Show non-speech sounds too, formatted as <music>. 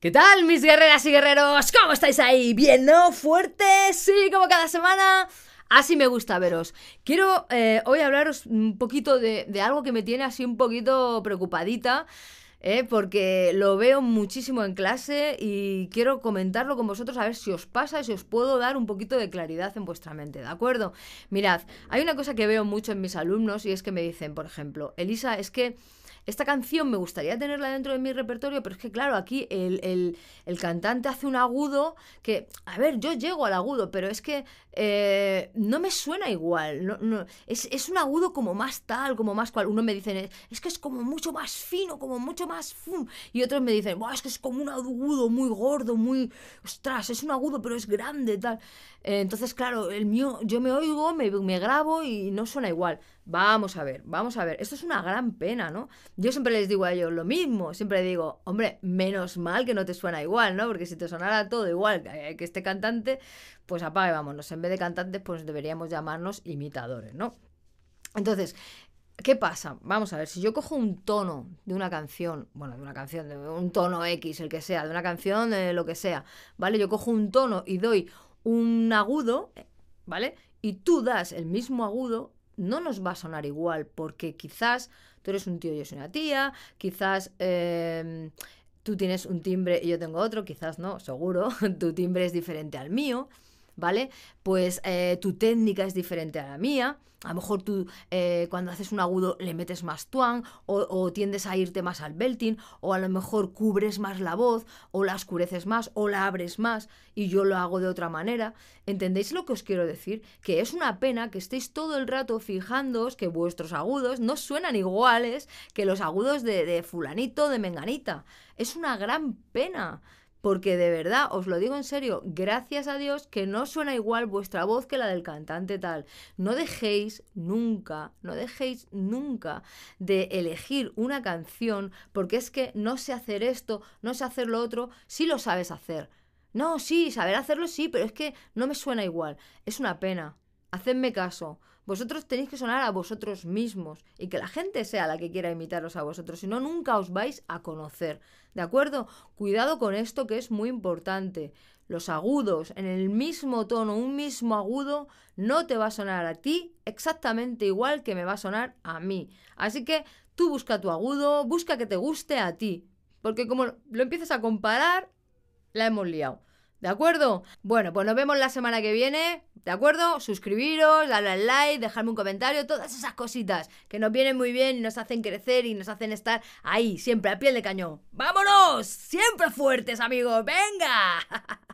¿Qué tal, mis guerreras y guerreros? ¿Cómo estáis ahí? ¿Bien, no? ¿Fuertes? Sí, como cada semana. Así me gusta veros. Quiero eh, hoy hablaros un poquito de, de algo que me tiene así un poquito preocupadita. ¿eh? porque lo veo muchísimo en clase y quiero comentarlo con vosotros a ver si os pasa y si os puedo dar un poquito de claridad en vuestra mente, ¿de acuerdo? Mirad, hay una cosa que veo mucho en mis alumnos y es que me dicen, por ejemplo, Elisa, es que esta canción me gustaría tenerla dentro de mi repertorio, pero es que claro, aquí el, cantante hace un agudo que, a ver, yo llego al agudo, pero es que eh, no me suena igual. No, no, es, un agudo como más tal, como más cual. Uno me dice, es que es como mucho más fino, como mucho más... Fum. Y otros me dicen, es que es como un agudo muy gordo, muy... Ostras, es un agudo, pero es grande, tal. Eh, entonces, claro, el mío, yo me oigo, me, me grabo y no suena igual. Vamos a ver, vamos a ver. Esto es una gran pena, ¿no? Yo siempre les digo a ellos lo mismo. Siempre digo, hombre, menos mal que no te suena igual, ¿no? Porque si te sonara todo igual que este cantante, pues apague, vámonos. En vez de cantantes, pues deberíamos llamarnos imitadores, ¿no? Entonces, ¿Qué pasa? Vamos a ver, si yo cojo un tono de una canción, bueno, de una canción, de un tono X, el que sea, de una canción, de lo que sea, ¿vale? Yo cojo un tono y doy un agudo, ¿vale? Y tú das el mismo agudo, no nos va a sonar igual, porque quizás tú eres un tío y yo soy una tía, quizás em, tú tienes un timbre y yo tengo otro, quizás no, seguro, <laughs> tu timbre es diferente al mío. ¿Vale? Pues eh, tu técnica es diferente a la mía. A lo mejor tú eh, cuando haces un agudo le metes más tuan o, tiendes a irte más al belting o a lo mejor cubres más la voz o la oscureces más o la abres más y yo lo hago de otra manera. ¿Entendéis lo que os quiero decir? Que es una pena que estéis todo el rato fijándoos que vuestros agudos no suenan iguales que los agudos de, de fulanito, de menganita. Es una gran pena. Porque de verdad, os lo digo en serio, gracias a Dios que no suena igual vuestra voz que la del cantante tal. No dejéis nunca, no dejéis nunca de elegir una canción porque es que no sé hacer esto, no sé hacer lo otro, si lo sabes hacer. No, sí, saber hacerlo sí, pero es que no me suena igual. Es una pena. Hacedme caso. Vosotros tenéis que sonar a vosotros mismos y que la gente sea la que quiera imitaros a vosotros, si no, nunca os vais a conocer. ¿De acuerdo? Cuidado con esto que es muy importante. Los agudos en el mismo tono, un mismo agudo, no te va a sonar a ti exactamente igual que me va a sonar a mí. Así que tú busca tu agudo, busca que te guste a ti. Porque como lo empiezas a comparar, la hemos liado. ¿De acuerdo? Bueno, pues nos vemos la semana que viene. ¿De acuerdo? Suscribiros, darle al like, dejarme un comentario, todas esas cositas que nos vienen muy bien y nos hacen crecer y nos hacen estar ahí, siempre a piel de cañón. ¡Vámonos! Siempre fuertes, amigos. ¡Venga! <laughs>